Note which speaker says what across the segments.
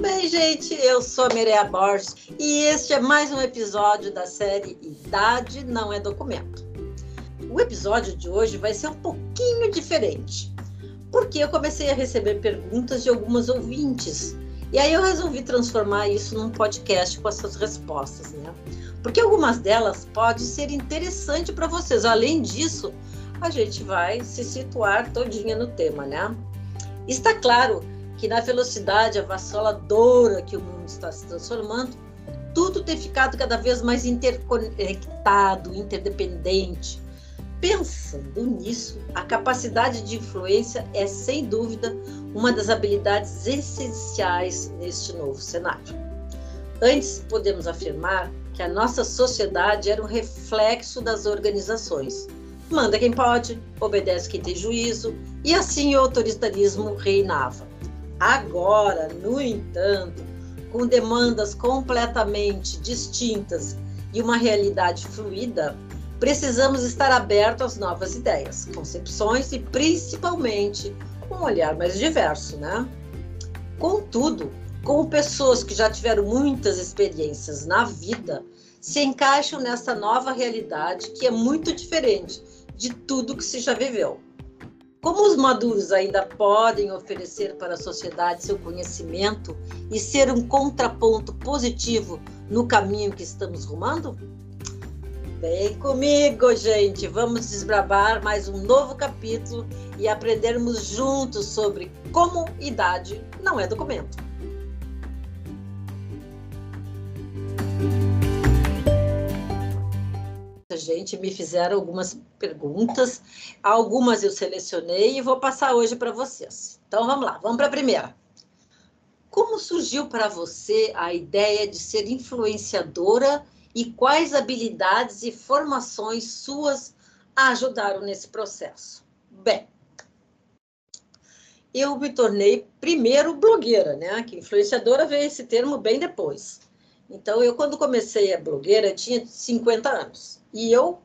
Speaker 1: bem, gente? Eu sou a Mireia Borges e este é mais um episódio da série Idade Não é Documento. O episódio de hoje vai ser um pouquinho diferente, porque eu comecei a receber perguntas de algumas ouvintes e aí eu resolvi transformar isso num podcast com essas respostas, né? Porque algumas delas podem ser interessantes para vocês. Além disso, a gente vai se situar todinha no tema, né? Está claro que na velocidade avassaladora que o mundo está se transformando, tudo tem ficado cada vez mais interconectado, interdependente. Pensando nisso, a capacidade de influência é, sem dúvida, uma das habilidades essenciais neste novo cenário. Antes, podemos afirmar que a nossa sociedade era um reflexo das organizações. Manda quem pode, obedece quem tem juízo, e assim o autoritarismo reinava. Agora, no entanto, com demandas completamente distintas e uma realidade fluida, precisamos estar abertos às novas ideias, concepções e principalmente um olhar mais diverso, né? Contudo, como pessoas que já tiveram muitas experiências na vida, se encaixam nessa nova realidade que é muito diferente de tudo que se já viveu. Como os maduros ainda podem oferecer para a sociedade seu conhecimento e ser um contraponto positivo no caminho que estamos rumando? Vem comigo, gente! Vamos desbravar mais um novo capítulo e aprendermos juntos sobre como idade não é documento. Gente me fizeram algumas perguntas, algumas eu selecionei e vou passar hoje para vocês. Então vamos lá, vamos para a primeira. Como surgiu para você a ideia de ser influenciadora e quais habilidades e formações suas ajudaram nesse processo? Bem, eu me tornei primeiro blogueira, né? Que influenciadora veio esse termo bem depois. Então, eu, quando comecei a blogueira, tinha 50 anos. E eu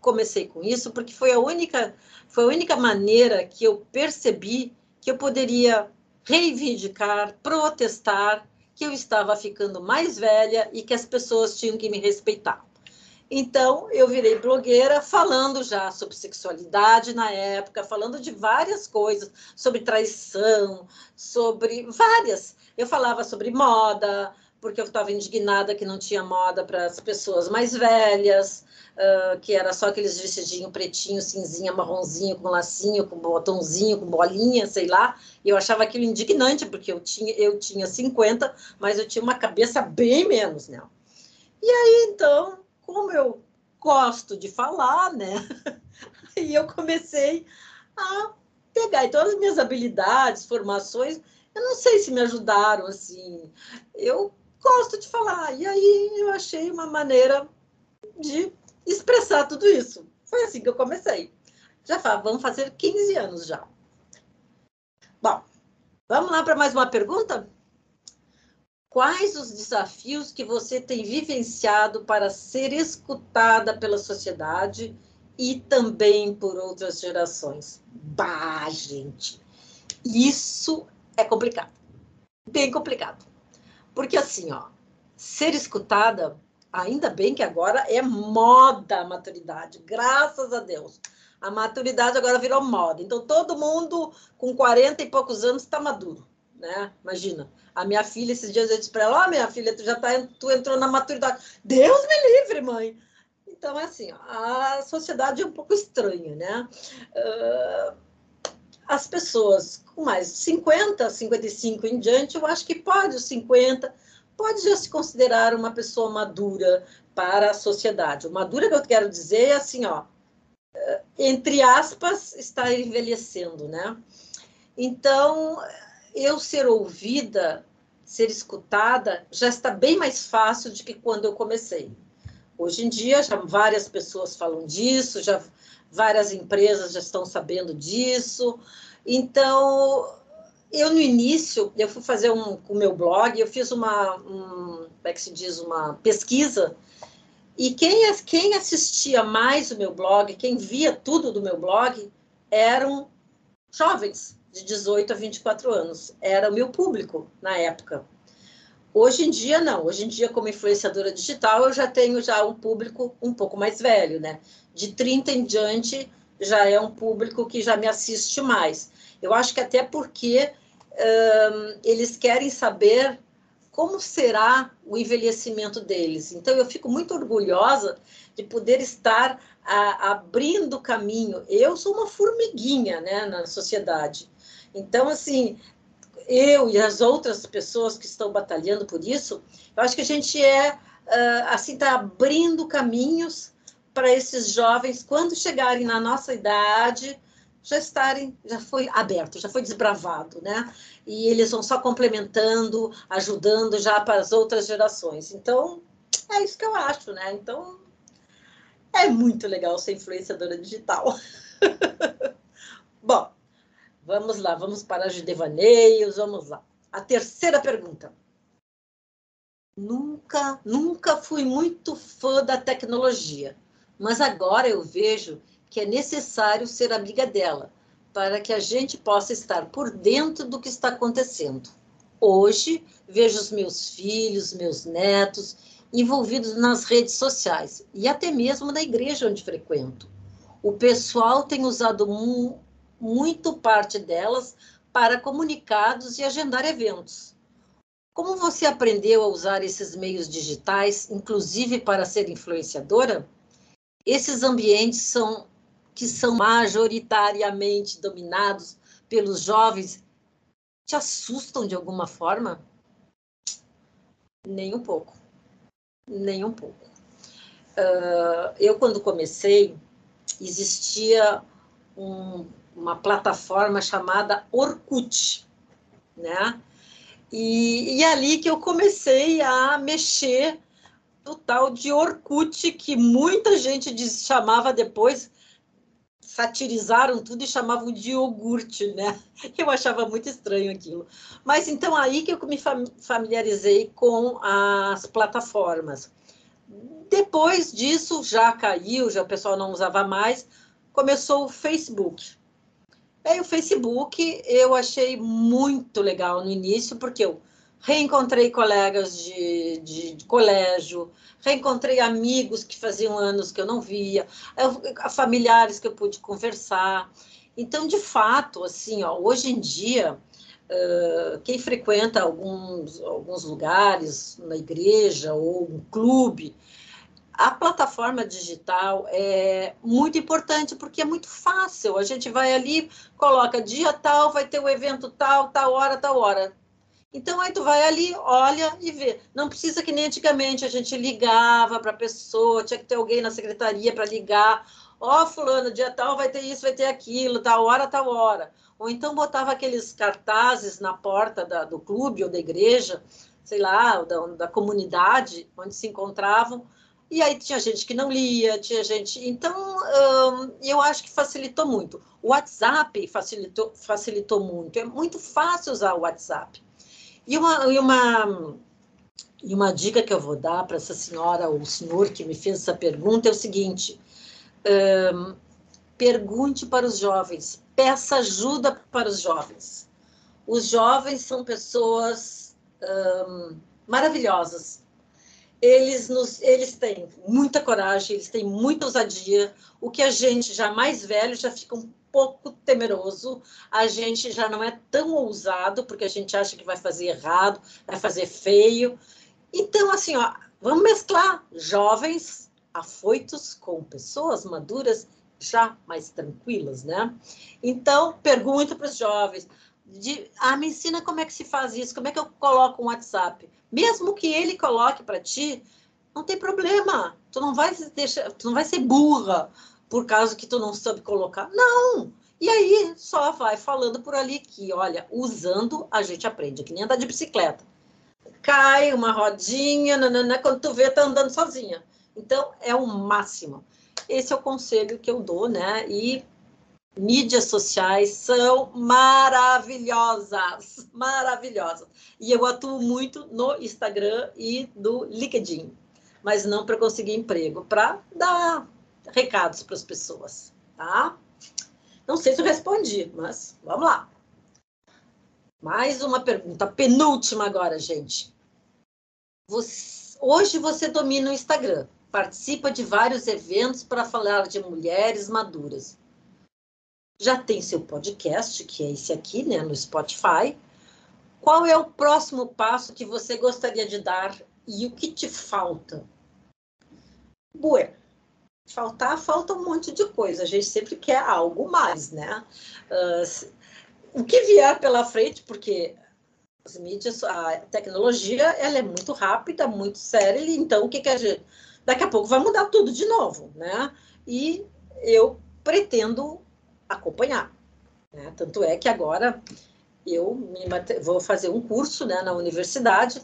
Speaker 1: comecei com isso porque foi a única, foi a única maneira que eu percebi que eu poderia reivindicar, protestar que eu estava ficando mais velha e que as pessoas tinham que me respeitar. Então, eu virei blogueira falando já sobre sexualidade na época, falando de várias coisas, sobre traição, sobre várias. Eu falava sobre moda, porque eu estava indignada que não tinha moda para as pessoas mais velhas uh, que era só aqueles vestidinho pretinho, cinzinha, marronzinho, com lacinho, com botãozinho, com bolinha, sei lá. E eu achava aquilo indignante, porque eu tinha, eu tinha 50, mas eu tinha uma cabeça bem menos, né? E aí, então, como eu gosto de falar, né? e eu comecei a pegar. Então, as minhas habilidades, formações, eu não sei se me ajudaram, assim. Eu gosto de falar. E aí eu achei uma maneira de expressar tudo isso. Foi assim que eu comecei. Já vamos fazer 15 anos já. Bom, vamos lá para mais uma pergunta? Quais os desafios que você tem vivenciado para ser escutada pela sociedade e também por outras gerações? Bah, gente, isso é complicado. Bem complicado. Porque assim, ó, ser escutada Ainda bem que agora é moda a maturidade, graças a Deus. A maturidade agora virou moda. Então, todo mundo com 40 e poucos anos está maduro, né? Imagina. A minha filha, esses dias eu disse para ela, ó, oh, minha filha, tu já tá, tu entrou na maturidade. Deus me livre, mãe. Então, é assim, a sociedade é um pouco estranha, né? Uh, as pessoas com mais 50, 55 em diante, eu acho que pode, os 50, pode já se considerar uma pessoa madura para a sociedade. Madura que eu quero dizer é assim, ó, eh, entre aspas, está envelhecendo, né? Então, eu ser ouvida, ser escutada, já está bem mais fácil do que quando eu comecei. Hoje em dia, já várias pessoas falam disso, já várias empresas já estão sabendo disso. Então, eu no início, eu fui fazer um com o meu blog, eu fiz uma, um, como é que se diz, uma pesquisa, e quem, quem assistia mais o meu blog, quem via tudo do meu blog, eram jovens de 18 a 24 anos, era o meu público na época. Hoje em dia, não. Hoje em dia, como influenciadora digital, eu já tenho já um público um pouco mais velho, né? De 30 em diante, já é um público que já me assiste mais. Eu acho que até porque um, eles querem saber como será o envelhecimento deles. Então, eu fico muito orgulhosa de poder estar a, abrindo caminho. Eu sou uma formiguinha né, na sociedade. Então, assim, eu e as outras pessoas que estão batalhando por isso, eu acho que a gente é, assim, está abrindo caminhos para esses jovens, quando chegarem na nossa idade, já estarem, já foi aberto, já foi desbravado, né? E eles vão só complementando, ajudando já para as outras gerações. Então, é isso que eu acho, né? Então, é muito legal ser influenciadora digital. Bom, vamos lá, vamos parar de devaneios, vamos lá. A terceira pergunta. Nunca, nunca fui muito fã da tecnologia, mas agora eu vejo que é necessário ser amiga dela, para que a gente possa estar por dentro do que está acontecendo. Hoje, vejo os meus filhos, meus netos envolvidos nas redes sociais e até mesmo na igreja onde frequento. O pessoal tem usado mu muito parte delas para comunicados e agendar eventos. Como você aprendeu a usar esses meios digitais, inclusive para ser influenciadora? Esses ambientes são que são majoritariamente dominados pelos jovens te assustam de alguma forma? Nem um pouco. Nem um pouco. Uh, eu, quando comecei, existia um, uma plataforma chamada Orkut, né? E, e é ali que eu comecei a mexer no tal de Orkut, que muita gente diz, chamava depois satirizaram tudo e chamavam de iogurte, né? Eu achava muito estranho aquilo. Mas então aí que eu me familiarizei com as plataformas. Depois disso já caiu, já o pessoal não usava mais, começou o Facebook. Aí o Facebook eu achei muito legal no início, porque eu reencontrei colegas de, de, de, colégio, reencontrei amigos que faziam anos que eu não via, familiares que eu pude conversar. Então, de fato, assim, ó, hoje em dia, uh, quem frequenta alguns, alguns lugares, na igreja ou um clube, a plataforma digital é muito importante porque é muito fácil. A gente vai ali, coloca dia tal, vai ter o evento tal, tal hora, tal hora então, aí tu vai ali, olha e vê. Não precisa que nem antigamente a gente ligava para a pessoa, tinha que ter alguém na secretaria para ligar. Ó, oh, fulano, dia tal vai ter isso, vai ter aquilo, tal hora, tal hora. Ou então botava aqueles cartazes na porta da, do clube ou da igreja, sei lá, da, da comunidade onde se encontravam. E aí tinha gente que não lia, tinha gente. Então, hum, eu acho que facilitou muito. O WhatsApp facilitou, facilitou muito. É muito fácil usar o WhatsApp. E uma, e uma, e uma dica que eu vou dar para essa senhora ou senhor que me fez essa pergunta é o seguinte: pergunte para os jovens, peça ajuda para os jovens. Os jovens são pessoas maravilhosas. Eles, nos, eles têm muita coragem, eles têm muita ousadia. O que a gente já mais velho já fica um pouco temeroso, a gente já não é tão ousado, porque a gente acha que vai fazer errado, vai fazer feio. Então, assim, ó, vamos mesclar jovens afoitos com pessoas maduras já mais tranquilas, né? Então, pergunta para os jovens, de, ah, me ensina como é que se faz isso, como é que eu coloco um WhatsApp. Mesmo que ele coloque para ti, não tem problema. Tu não vai deixar, tu não vai ser burra por causa que tu não sabe colocar. Não! E aí só vai falando por ali que, olha, usando a gente aprende, que nem andar de bicicleta. Cai uma rodinha, nanana, quando tu vê, tá andando sozinha. Então, é o máximo. Esse é o conselho que eu dou, né? E mídias sociais são maravilhosas, maravilhosas. E eu atuo muito no Instagram e no LinkedIn, mas não para conseguir emprego, para dar recados para as pessoas, tá? Não sei se eu respondi, mas vamos lá. Mais uma pergunta, penúltima agora, gente. você, hoje você domina o Instagram, participa de vários eventos para falar de mulheres maduras. Já tem seu podcast, que é esse aqui, né, no Spotify. Qual é o próximo passo que você gostaria de dar e o que te falta? Bueno, faltar, falta um monte de coisa. A gente sempre quer algo mais, né? Uh, o que vier pela frente, porque as mídias, a tecnologia, ela é muito rápida, muito séria, então o que, que a gente... Daqui a pouco vai mudar tudo de novo, né? E eu pretendo acompanhar. Né? Tanto é que agora eu me, vou fazer um curso né, na universidade,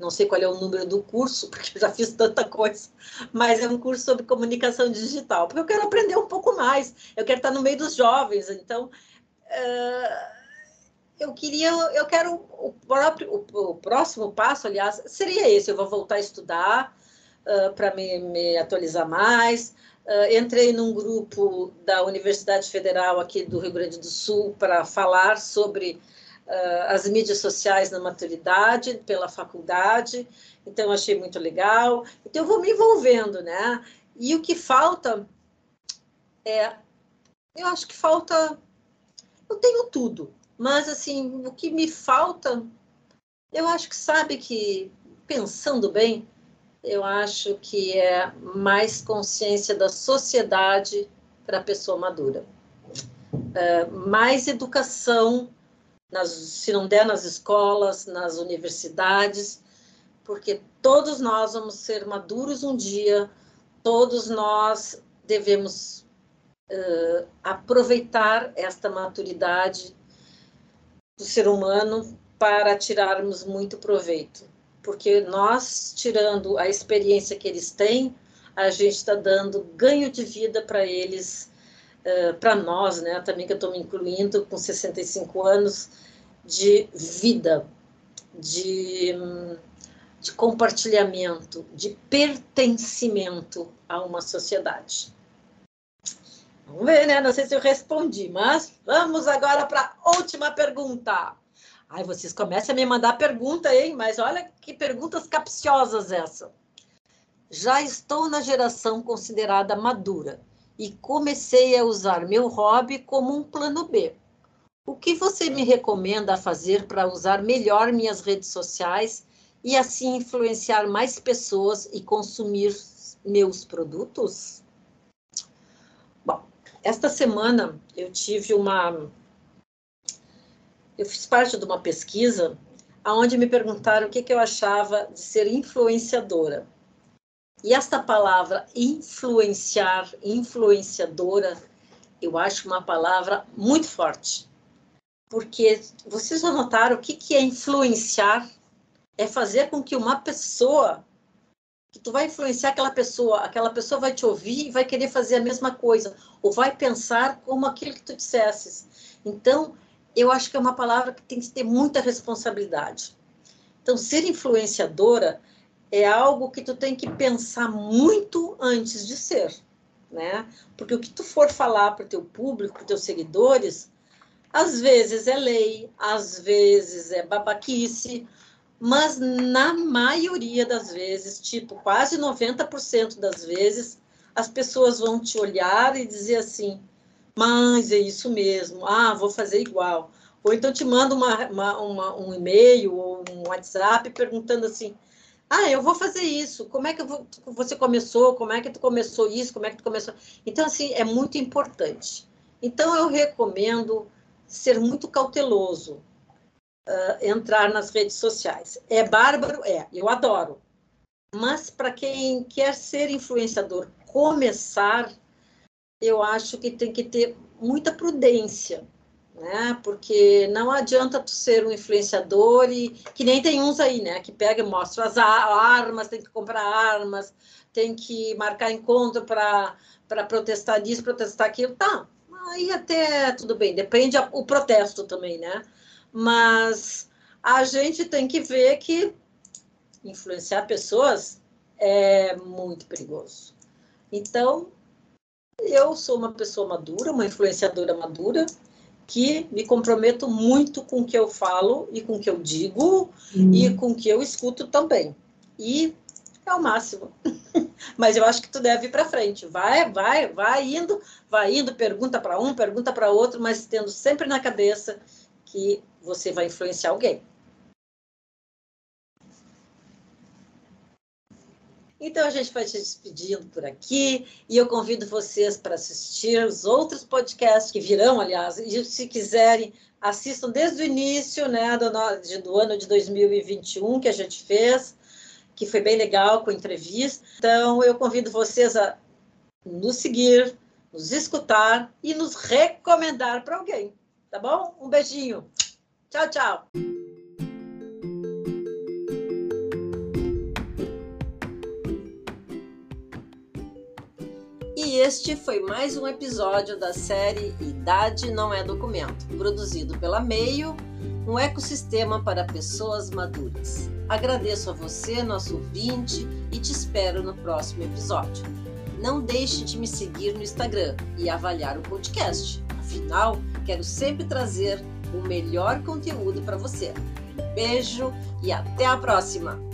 Speaker 1: não sei qual é o número do curso, porque já fiz tanta coisa, mas é um curso sobre comunicação digital, porque eu quero aprender um pouco mais, eu quero estar no meio dos jovens, então uh, eu queria, eu quero o próprio, o, o, próximo passo, aliás, seria esse, eu vou voltar a estudar uh, para me, me, atualizar mais, uh, entrei num grupo da Universidade Federal aqui do Rio Grande do Sul para falar sobre as mídias sociais na maturidade pela faculdade, então achei muito legal. Então eu vou me envolvendo, né? E o que falta é, eu acho que falta, eu tenho tudo, mas assim o que me falta, eu acho que sabe que pensando bem, eu acho que é mais consciência da sociedade para a pessoa madura. É, mais educação nas, se não der nas escolas, nas universidades, porque todos nós vamos ser maduros um dia, todos nós devemos uh, aproveitar esta maturidade do ser humano para tirarmos muito proveito. Porque nós, tirando a experiência que eles têm, a gente está dando ganho de vida para eles para nós, né, também que eu estou me incluindo com 65 anos, de vida, de, de compartilhamento, de pertencimento a uma sociedade. Vamos ver, né? Não sei se eu respondi, mas vamos agora para a última pergunta. Ai, vocês começam a me mandar pergunta, hein? Mas olha que perguntas capciosas essa. Já estou na geração considerada madura e comecei a usar meu hobby como um plano B. O que você me recomenda fazer para usar melhor minhas redes sociais e assim influenciar mais pessoas e consumir meus produtos? Bom, esta semana eu tive uma. Eu fiz parte de uma pesquisa onde me perguntaram o que, que eu achava de ser influenciadora. E esta palavra influenciar, influenciadora, eu acho uma palavra muito forte. Porque vocês já notaram o que, que é influenciar? É fazer com que uma pessoa, que tu vai influenciar aquela pessoa, aquela pessoa vai te ouvir e vai querer fazer a mesma coisa, ou vai pensar como aquilo que tu dissesses. Então, eu acho que é uma palavra que tem que ter muita responsabilidade. Então, ser influenciadora é algo que tu tem que pensar muito antes de ser, né? Porque o que tu for falar para o teu público, para os teus seguidores, às vezes é lei, às vezes é babaquice, mas na maioria das vezes, tipo, quase 90% das vezes, as pessoas vão te olhar e dizer assim: mas é isso mesmo, ah, vou fazer igual. Ou então te manda uma, uma, uma, um e-mail ou um WhatsApp perguntando assim: ah, eu vou fazer isso. Como é que vou, você começou? Como é que tu começou isso? Como é que tu começou? Então, assim, é muito importante. Então, eu recomendo ser muito cauteloso, uh, entrar nas redes sociais. É bárbaro? É, eu adoro. Mas para quem quer ser influenciador, começar, eu acho que tem que ter muita prudência, né? Porque não adianta tu ser um influenciador e que nem tem uns aí, né? Que pega e mostra as armas, tem que comprar armas, tem que marcar encontro para protestar disso, protestar aquilo. Tá, aí até tudo bem, depende o protesto também, né? Mas a gente tem que ver que influenciar pessoas é muito perigoso. Então, eu sou uma pessoa madura, uma influenciadora madura, que me comprometo muito com o que eu falo e com o que eu digo uhum. e com o que eu escuto também. e é o máximo. Mas eu acho que tu deve ir para frente. Vai, vai, vai indo, vai indo, pergunta para um, pergunta para outro, mas tendo sempre na cabeça que você vai influenciar alguém. Então a gente vai se despedindo por aqui e eu convido vocês para assistir os outros podcasts que virão, aliás, e se quiserem, assistam desde o início né, do, do ano de 2021 que a gente fez, que foi bem legal com entrevista. Então eu convido vocês a nos seguir, nos escutar e nos recomendar para alguém, tá bom? Um beijinho. Tchau, tchau. Este foi mais um episódio da série Idade Não é Documento, produzido pela Meio, um ecossistema para pessoas maduras. Agradeço a você, nosso ouvinte, e te espero no próximo episódio. Não deixe de me seguir no Instagram e avaliar o podcast. Afinal, quero sempre trazer o melhor conteúdo para você. beijo e até a próxima!